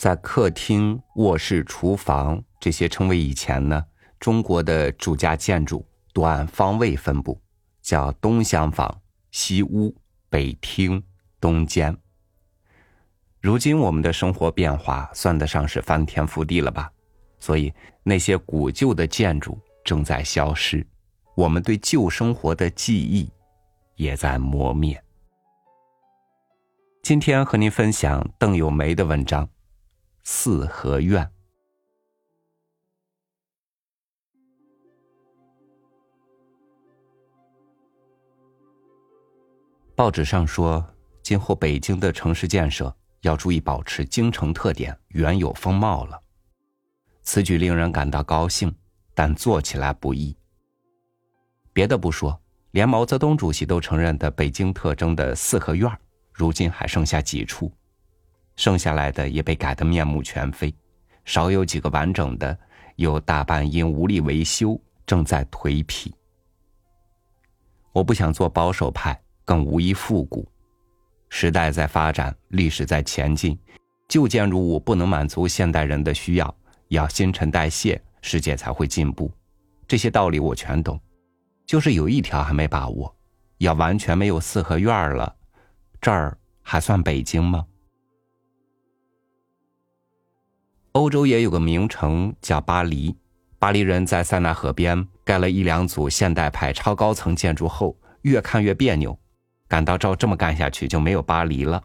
在客厅、卧室、厨房这些称为以前呢，中国的主家建筑多按方位分布，叫东厢房、西屋、北厅、东间。如今我们的生活变化算得上是翻天覆地了吧？所以那些古旧的建筑正在消失，我们对旧生活的记忆也在磨灭。今天和您分享邓友梅的文章。四合院。报纸上说，今后北京的城市建设要注意保持京城特点、原有风貌了。此举令人感到高兴，但做起来不易。别的不说，连毛泽东主席都承认的北京特征的四合院，如今还剩下几处。剩下来的也被改得面目全非，少有几个完整的，有大半因无力维修正在颓圮。我不想做保守派，更无意复古。时代在发展，历史在前进，旧建筑物不能满足现代人的需要，要新陈代谢，世界才会进步。这些道理我全懂，就是有一条还没把握：要完全没有四合院了，这儿还算北京吗？欧洲也有个名城叫巴黎，巴黎人在塞纳河边盖了一两组现代派超高层建筑后，越看越别扭，感到照这么干下去就没有巴黎了，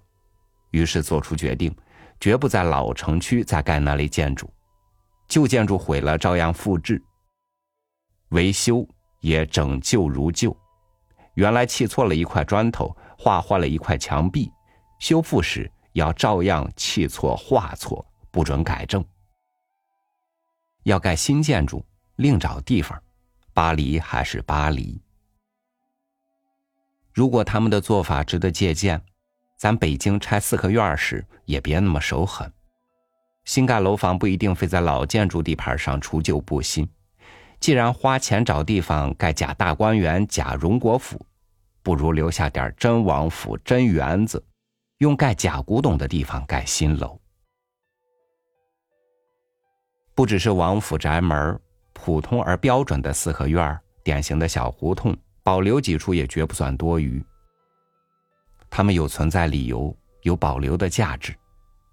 于是做出决定，绝不在老城区再盖那类建筑，旧建筑毁了照样复制，维修也整旧如旧，原来砌错了一块砖头，画坏了一块墙壁，修复时要照样砌错画错。不准改正。要盖新建筑，另找地方。巴黎还是巴黎。如果他们的做法值得借鉴，咱北京拆四合院时也别那么手狠。新盖楼房不一定非在老建筑地盘上除旧布新。既然花钱找地方盖假大观园、假荣国府，不如留下点真王府、真园子，用盖假古董的地方盖新楼。不只是王府宅门，普通而标准的四合院典型的小胡同，保留几处也绝不算多余。他们有存在理由，有保留的价值，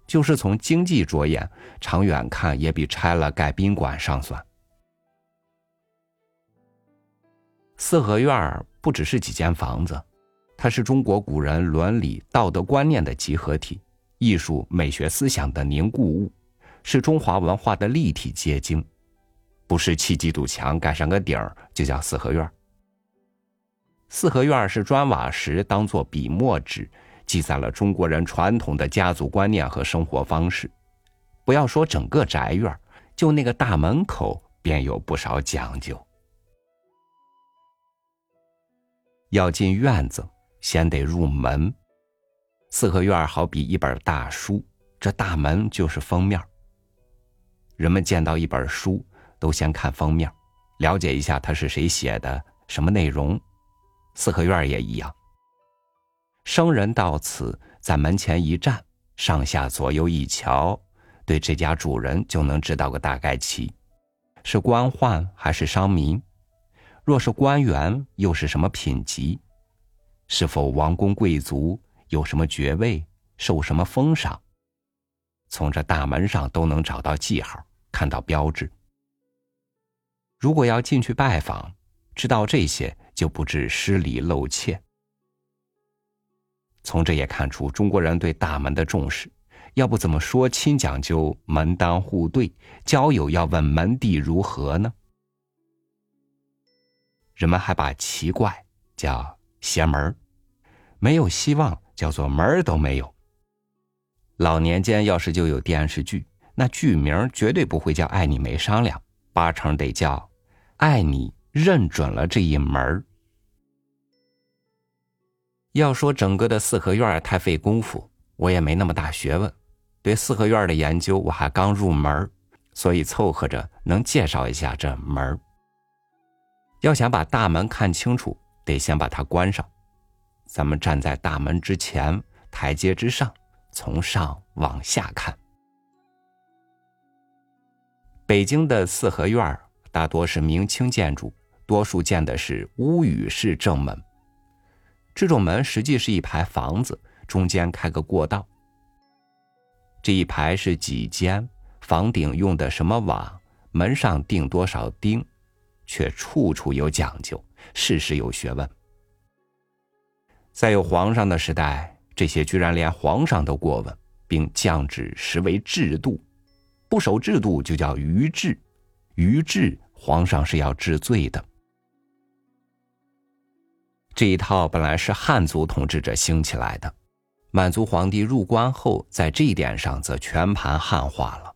就是从经济着眼，长远看也比拆了盖宾馆上算。四合院不只是几间房子，它是中国古人伦理道德观念的集合体，艺术美学思想的凝固物。是中华文化的立体结晶，不是砌几堵墙盖上个顶儿就叫四合院。四合院是砖瓦石当做笔墨纸，记载了中国人传统的家族观念和生活方式。不要说整个宅院，就那个大门口便有不少讲究。要进院子，先得入门。四合院好比一本大书，这大门就是封面。人们见到一本书，都先看封面，了解一下它是谁写的，什么内容。四合院也一样。生人到此，在门前一站，上下左右一瞧，对这家主人就能知道个大概齐：是官宦还是商民？若是官员，又是什么品级？是否王公贵族？有什么爵位？受什么封赏？从这大门上都能找到记号，看到标志。如果要进去拜访，知道这些就不致失礼露怯。从这也看出中国人对大门的重视，要不怎么说亲讲究门当户对，交友要问门第如何呢？人们还把奇怪叫邪门儿没有希望叫做门儿都没有。老年间要是就有电视剧，那剧名绝对不会叫“爱你没商量”，八成得叫“爱你认准了这一门儿”。要说整个的四合院太费功夫，我也没那么大学问，对四合院的研究我还刚入门，所以凑合着能介绍一下这门儿。要想把大门看清楚，得先把它关上。咱们站在大门之前，台阶之上。从上往下看，北京的四合院大多是明清建筑，多数建的是屋宇式正门。这种门实际是一排房子，中间开个过道。这一排是几间，房顶用的什么瓦，门上钉多少钉，却处处有讲究，事事有学问。在有皇上的时代，这些居然连皇上都过问，并降旨实为制度，不守制度就叫逾制，逾制皇上是要治罪的。这一套本来是汉族统治者兴起来的。满族皇帝入关后，在这一点上则全盘汉化了。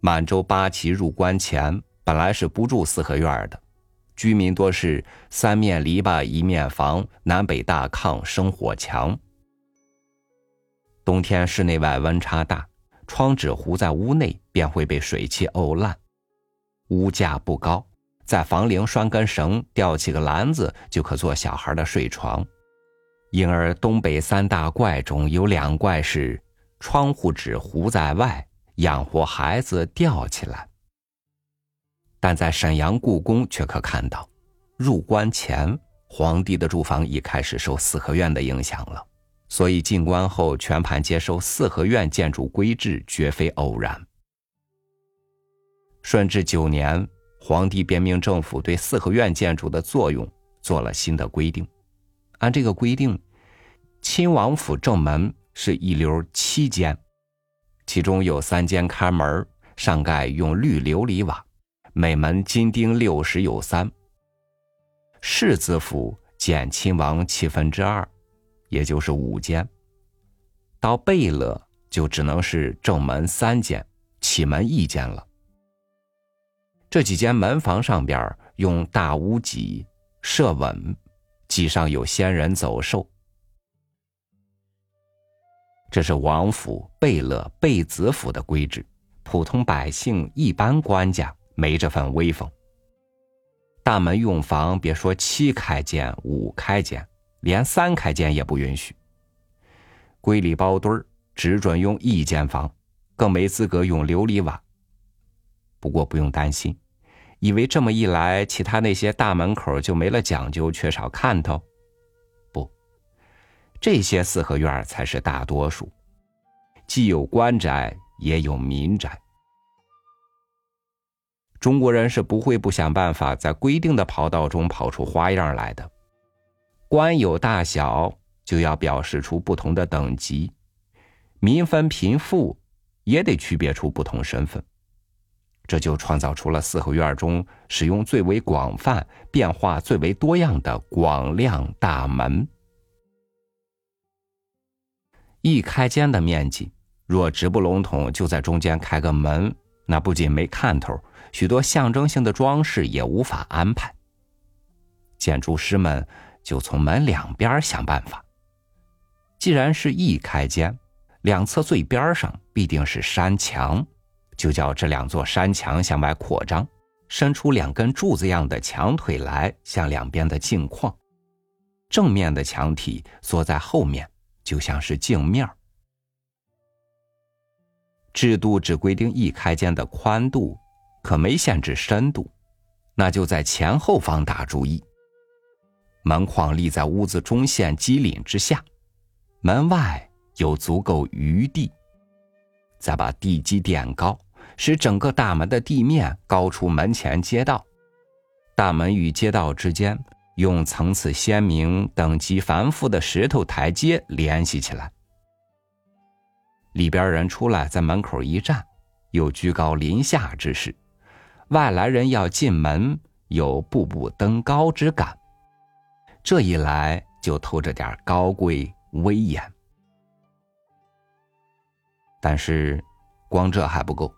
满洲八旗入关前，本来是不住四合院的，居民多是三面篱笆一面房，南北大炕生火墙。冬天室内外温差大，窗纸糊在屋内便会被水汽沤烂。屋架不高，在房棂拴根绳，吊起个篮子，就可做小孩的睡床。因而，东北三大怪中有两怪是窗户纸糊在外，养活孩子吊起来。但在沈阳故宫却可看到，入关前皇帝的住房已开始受四合院的影响了，所以进关后全盘接受四合院建筑规制，绝非偶然。顺治九年，皇帝便命政府对四合院建筑的作用做了新的规定。按这个规定，亲王府正门是一流七间，其中有三间开门，上盖用绿琉璃瓦，每门金钉六十有三。世子府减亲王七分之二，也就是五间。到贝勒就只能是正门三间，启门一间了。这几间门房上边用大屋脊设稳。脊上有仙人走兽，这是王府、贝勒、贝子府的规制。普通百姓、一般官家没这份威风。大门用房，别说七开间、五开间，连三开间也不允许。闺里包堆儿，只准用一间房，更没资格用琉璃瓦。不过不用担心。以为这么一来，其他那些大门口就没了讲究，缺少看头。不，这些四合院才是大多数，既有官宅，也有民宅。中国人是不会不想办法在规定的跑道中跑出花样来的。官有大小，就要表示出不同的等级；民分贫富，也得区别出不同身份。这就创造出了四合院中使用最为广泛、变化最为多样的广亮大门。一开间的面积，若直不笼统，就在中间开个门，那不仅没看头，许多象征性的装饰也无法安排。建筑师们就从门两边想办法。既然是一开间，两侧最边上必定是山墙。就叫这两座山墙向外扩张，伸出两根柱子样的墙腿来，向两边的镜框。正面的墙体缩在后面，就像是镜面。制度只规定一开间的宽度，可没限制深度，那就在前后方打主意。门框立在屋子中线基岭之下，门外有足够余地，再把地基垫高。使整个大门的地面高出门前街道，大门与街道之间用层次鲜明、等级繁复的石头台阶联系起来。里边人出来在门口一站，有居高临下之势；外来人要进门，有步步登高之感。这一来就透着点高贵威严。但是，光这还不够。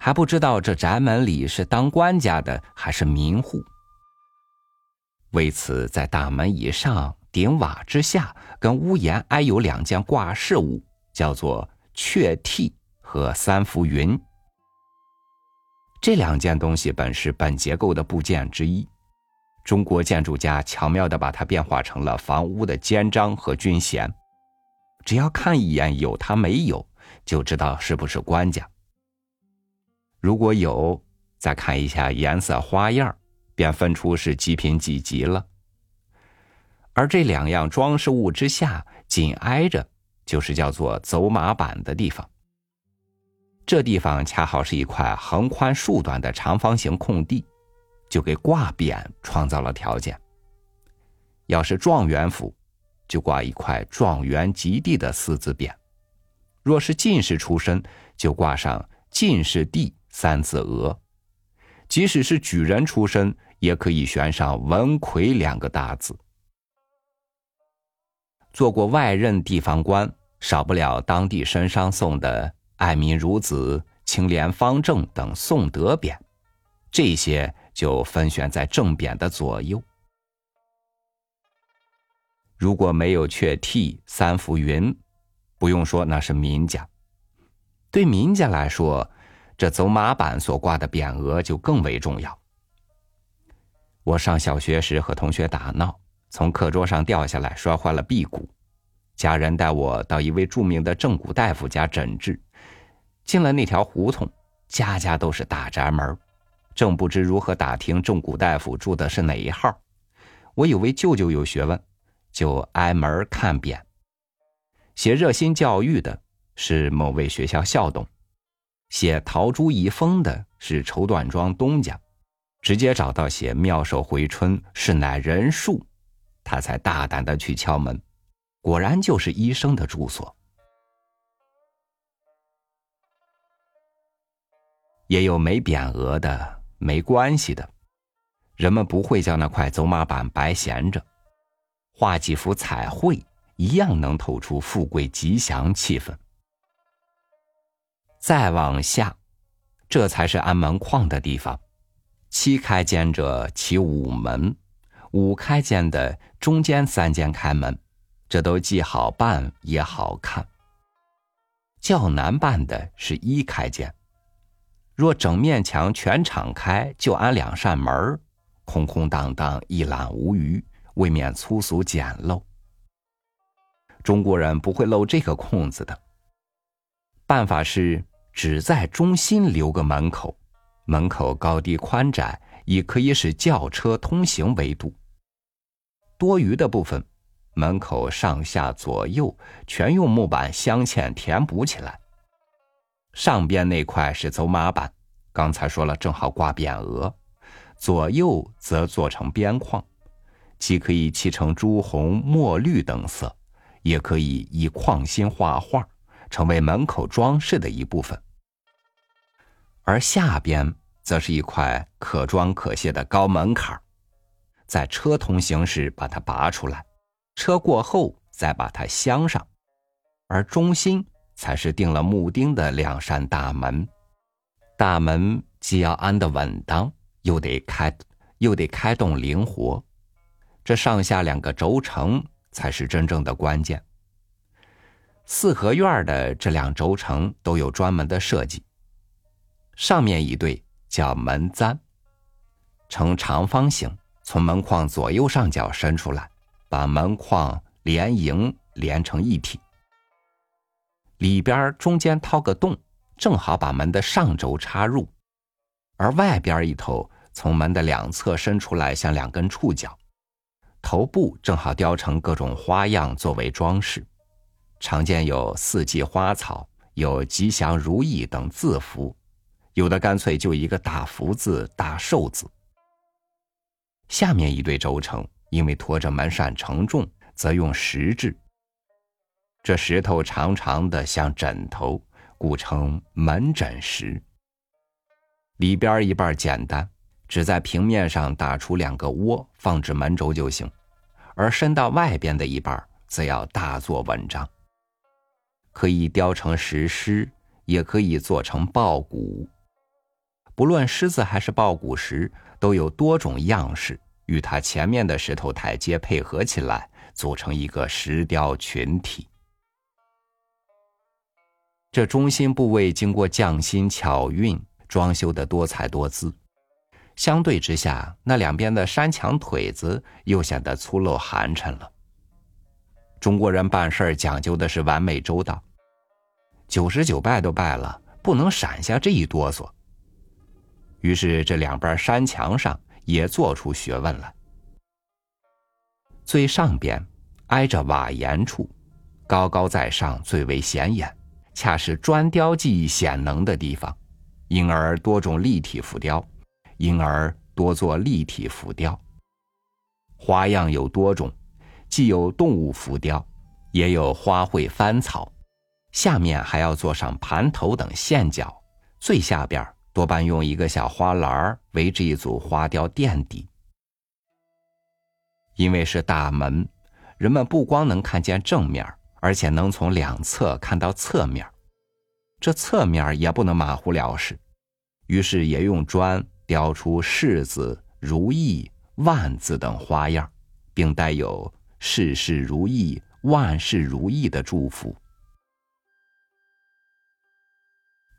还不知道这宅门里是当官家的还是民户。为此，在大门以上、顶瓦之下，跟屋檐挨有两件挂饰物，叫做雀替和三浮云。这两件东西本是本结构的部件之一，中国建筑家巧妙的把它变化成了房屋的肩章和军衔。只要看一眼有它没有，就知道是不是官家。如果有，再看一下颜色花样，便分出是几品几级了。而这两样装饰物之下，紧挨着就是叫做走马板的地方。这地方恰好是一块横宽竖短的长方形空地，就给挂匾创造了条件。要是状元府，就挂一块“状元及第”的四字匾；若是进士出身，就挂上“进士第”三字额；即使是举人出身，也可以悬上“文魁”两个大字。做过外任地方官，少不了当地绅商送的“爱民如子”“清廉方正”等颂德匾，这些就分选在正匾的左右。如果没有阙替三浮云，不用说那是民家。对民家来说，这走马板所挂的匾额就更为重要。我上小学时和同学打闹。从课桌上掉下来，摔坏了臂骨。家人带我到一位著名的正骨大夫家诊治。进了那条胡同，家家都是大宅门，正不知如何打听正骨大夫住的是哪一号。我以为舅舅有学问，就挨门看匾。写热心教育的是某位学校校董，写陶朱遗风的是绸缎庄东家，直接找到写妙手回春是乃人数。他才大胆的去敲门，果然就是医生的住所。也有没匾额的，没关系的，人们不会将那块走马板白闲着，画几幅彩绘，一样能透出富贵吉祥气氛。再往下，这才是安门框的地方，七开间者起五门。五开间的中间三间开门，这都既好办也好看。较难办的是一开间，若整面墙全敞开，就安两扇门空空荡荡，一览无余，未免粗俗简陋。中国人不会漏这个空子的。办法是只在中心留个门口，门口高低宽窄。以可以使轿车通行为度。多余的部分，门口上下左右全用木板镶嵌填补起来。上边那块是走马板，刚才说了，正好挂匾额；左右则做成边框，既可以漆成朱红、墨绿等色，也可以以框心画画，成为门口装饰的一部分。而下边。则是一块可装可卸的高门槛在车通行时把它拔出来，车过后再把它镶上，而中心才是钉了木钉的两扇大门。大门既要安得稳当，又得开，又得开动灵活，这上下两个轴承才是真正的关键。四合院的这两轴承都有专门的设计，上面一对。叫门簪，呈长方形，从门框左右上角伸出来，把门框连营连成一体。里边中间掏个洞，正好把门的上轴插入；而外边一头从门的两侧伸出来，像两根触角。头部正好雕成各种花样作为装饰，常见有四季花草、有吉祥如意等字符。有的干脆就一个大福字、大寿字。下面一对轴承，因为拖着门扇承重，则用石制。这石头长长的像枕头，故称门枕石。里边一半简单，只在平面上打出两个窝，放置门轴就行；而伸到外边的一半，则要大做文章。可以雕成石狮，也可以做成豹骨。不论狮子还是抱骨石，都有多种样式，与它前面的石头台阶配合起来，组成一个石雕群体。这中心部位经过匠心巧运，装修的多彩多姿。相对之下，那两边的山墙腿子又显得粗陋寒碜了。中国人办事讲究的是完美周到，九十九拜都拜了，不能闪下这一哆嗦。于是这两边山墙上也做出学问来。最上边挨着瓦檐处，高高在上，最为显眼，恰是砖雕技艺显能的地方，因而多种立体浮雕，因而多做立体浮雕。花样有多种，既有动物浮雕，也有花卉翻草，下面还要做上盘头等线脚，最下边多半用一个小花篮围着一组花雕垫底。因为是大门，人们不光能看见正面，而且能从两侧看到侧面，这侧面也不能马虎了事，于是也用砖雕出柿子、如意。万字等花样，并带有事事如意、万事如意的祝福。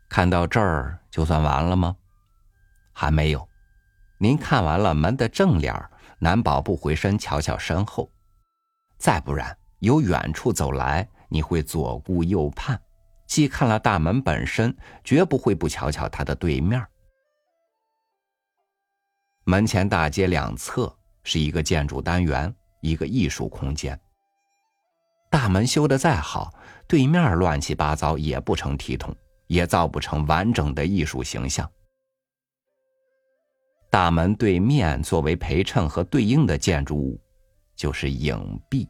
看到这儿就算完了吗？还没有。您看完了门的正脸，难保不回身瞧瞧身后；再不然，由远处走来，你会左顾右盼，既看了大门本身，绝不会不瞧瞧它的对面。门前大街两侧是一个建筑单元，一个艺术空间。大门修得再好，对面乱七八糟也不成体统，也造不成完整的艺术形象。大门对面作为陪衬和对应的建筑物，就是影壁。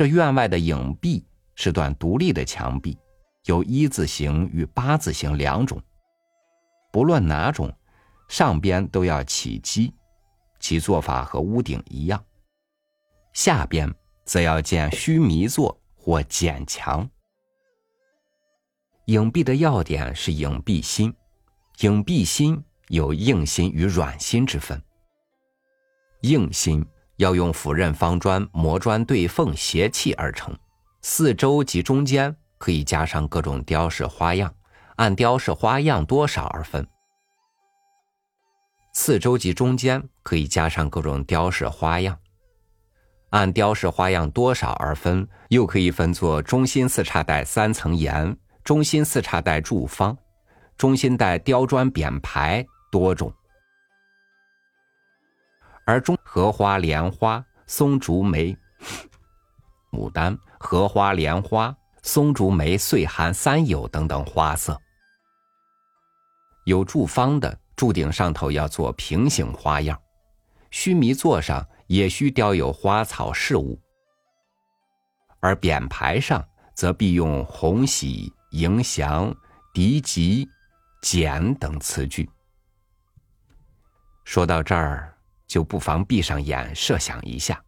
这院外的影壁是段独立的墙壁，有一字形与八字形两种，不论哪种。上边都要起基，其做法和屋顶一样；下边则要建须弥座或剪墙。影壁的要点是影壁心，影壁心有硬心与软心之分。硬心要用斧刃方砖磨砖对缝斜砌而成，四周及中间可以加上各种雕饰花样，按雕饰花样多少而分。四周及中间可以加上各种雕饰花样，按雕饰花样多少而分，又可以分作中心四叉带三层檐、中心四叉带柱方、中心带雕砖匾牌多种。而中荷花、莲花、松竹梅、牡丹、荷花、莲花、松竹梅、岁寒、三友等等花色，有柱方的。柱顶上头要做平行花样，须弥座上也需雕有花草事物，而匾牌上则必用红喜、迎祥、敌吉、简等词句。说到这儿，就不妨闭上眼设想一下：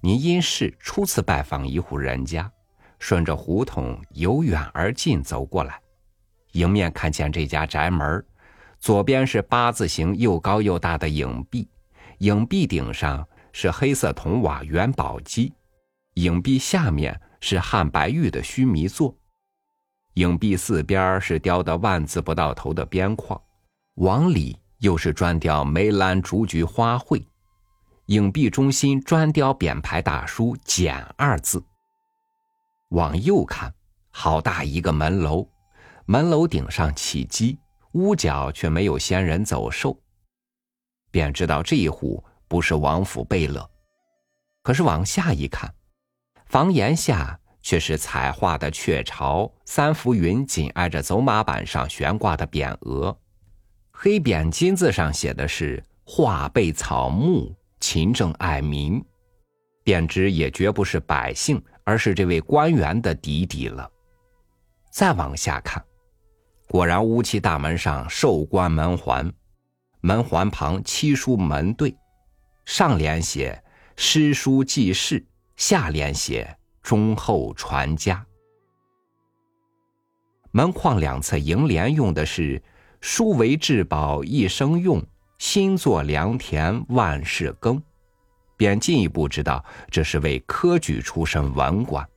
您因是初次拜访一户人家，顺着胡同由远而近走过来，迎面看见这家宅门左边是八字形又高又大的影壁，影壁顶上是黑色铜瓦元宝基，影壁下面是汉白玉的须弥座，影壁四边是雕的万字不到头的边框，往里又是专雕梅兰竹菊花卉，影壁中心专雕匾牌大书“简”二字。往右看，好大一个门楼，门楼顶上起鸡。屋角却没有仙人走兽，便知道这一户不是王府贝勒。可是往下一看，房檐下却是彩画的雀巢，三浮云紧挨着走马板上悬挂的匾额，黑匾金字上写的是“画背草木，勤政爱民”，便知也绝不是百姓，而是这位官员的底底了。再往下看。果然，乌漆大门上寿官门环，门环旁七书门对，上联写“诗书记事”，下联写“忠厚传家”。门框两侧楹联用的是“书为至宝一生用，心作良田万事耕”，便进一步知道这是位科举出身文官。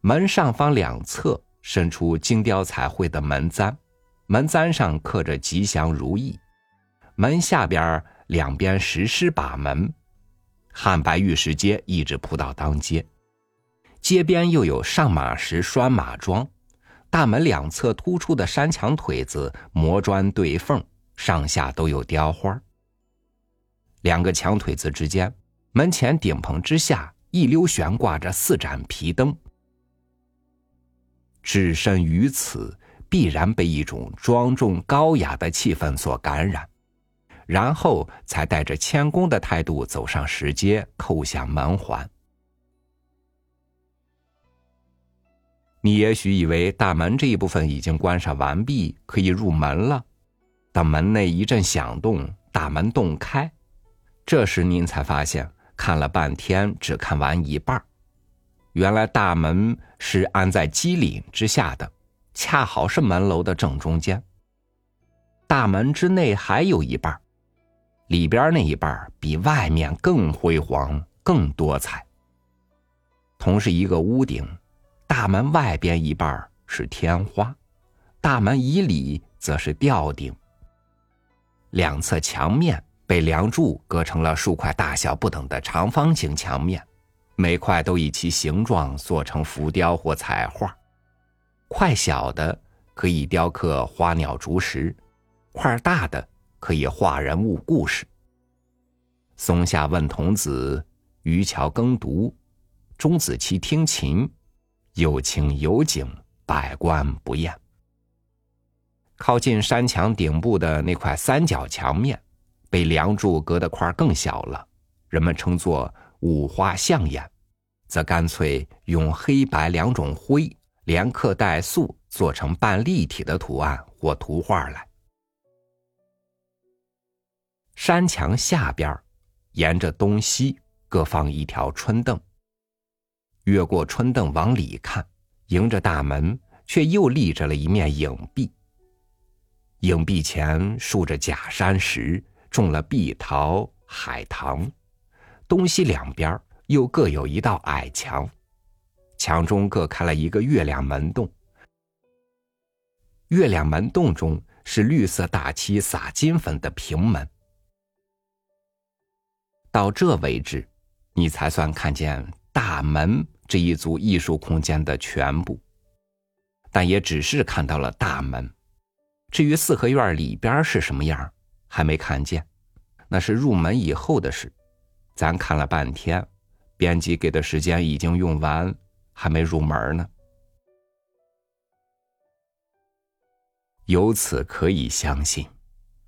门上方两侧。伸出精雕彩绘的门簪，门簪上刻着吉祥如意。门下边两边石狮把门，汉白玉石阶一直铺到当街，街边又有上马石拴马桩，大门两侧突出的山墙腿子磨砖对缝，上下都有雕花。两个墙腿子之间，门前顶棚之下一溜悬挂着四盏皮灯。置身于此，必然被一种庄重高雅的气氛所感染，然后才带着谦恭的态度走上石阶，叩响门环。你也许以为大门这一部分已经关上完毕，可以入门了。但门内一阵响动，大门洞开，这时您才发现，看了半天只看完一半原来大门是安在基岭之下的，恰好是门楼的正中间。大门之内还有一半，里边那一半比外面更辉煌、更多彩。同是一个屋顶，大门外边一半是天花，大门以里则是吊顶。两侧墙面被梁柱隔成了数块大小不等的长方形墙面。每块都以其形状做成浮雕或彩画，块小的可以雕刻花鸟竹石，块大的可以画人物故事。松下问童子，渔樵耕读，钟子期听琴，有情有景，百观不厌。靠近山墙顶部的那块三角墙面，被梁柱隔的块更小了，人们称作。五花象眼，则干脆用黑白两种灰连刻带塑做成半立体的图案或图画来。山墙下边，沿着东西各放一条春凳。越过春凳往里看，迎着大门却又立着了一面影壁。影壁前竖着假山石，种了碧桃、海棠。东西两边又各有一道矮墙，墙中各开了一个月亮门洞。月亮门洞中是绿色大漆撒金粉的平门。到这为止，你才算看见大门这一组艺术空间的全部，但也只是看到了大门。至于四合院里边是什么样，还没看见，那是入门以后的事。咱看了半天，编辑给的时间已经用完，还没入门呢。由此可以相信，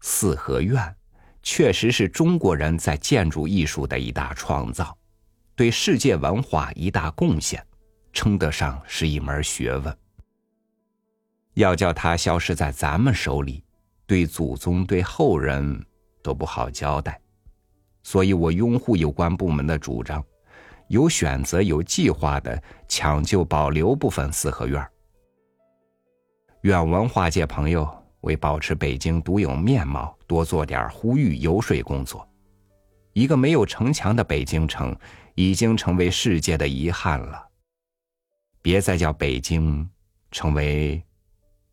四合院确实是中国人在建筑艺术的一大创造，对世界文化一大贡献，称得上是一门学问。要叫它消失在咱们手里，对祖宗对后人都不好交代。所以我拥护有关部门的主张，有选择、有计划的抢救、保留部分四合院。愿文化界朋友为保持北京独有面貌多做点呼吁、游说工作。一个没有城墙的北京城，已经成为世界的遗憾了。别再叫北京成为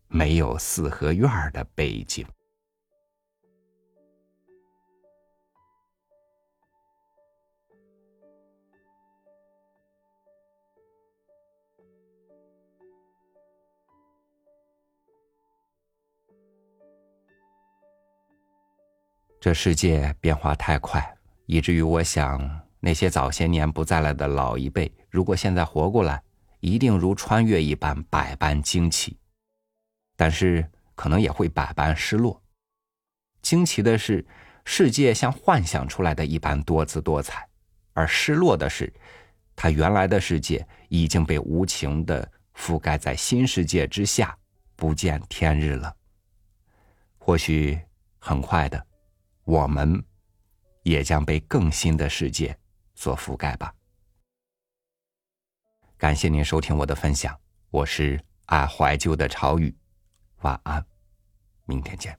没有四合院的北京。这世界变化太快，以至于我想，那些早些年不在了的老一辈，如果现在活过来，一定如穿越一般百般惊奇，但是可能也会百般失落。惊奇的是，世界像幻想出来的一般多姿多彩；而失落的是，他原来的世界已经被无情的覆盖在新世界之下，不见天日了。或许很快的。我们也将被更新的世界所覆盖吧。感谢您收听我的分享，我是爱怀旧的朝雨，晚安，明天见。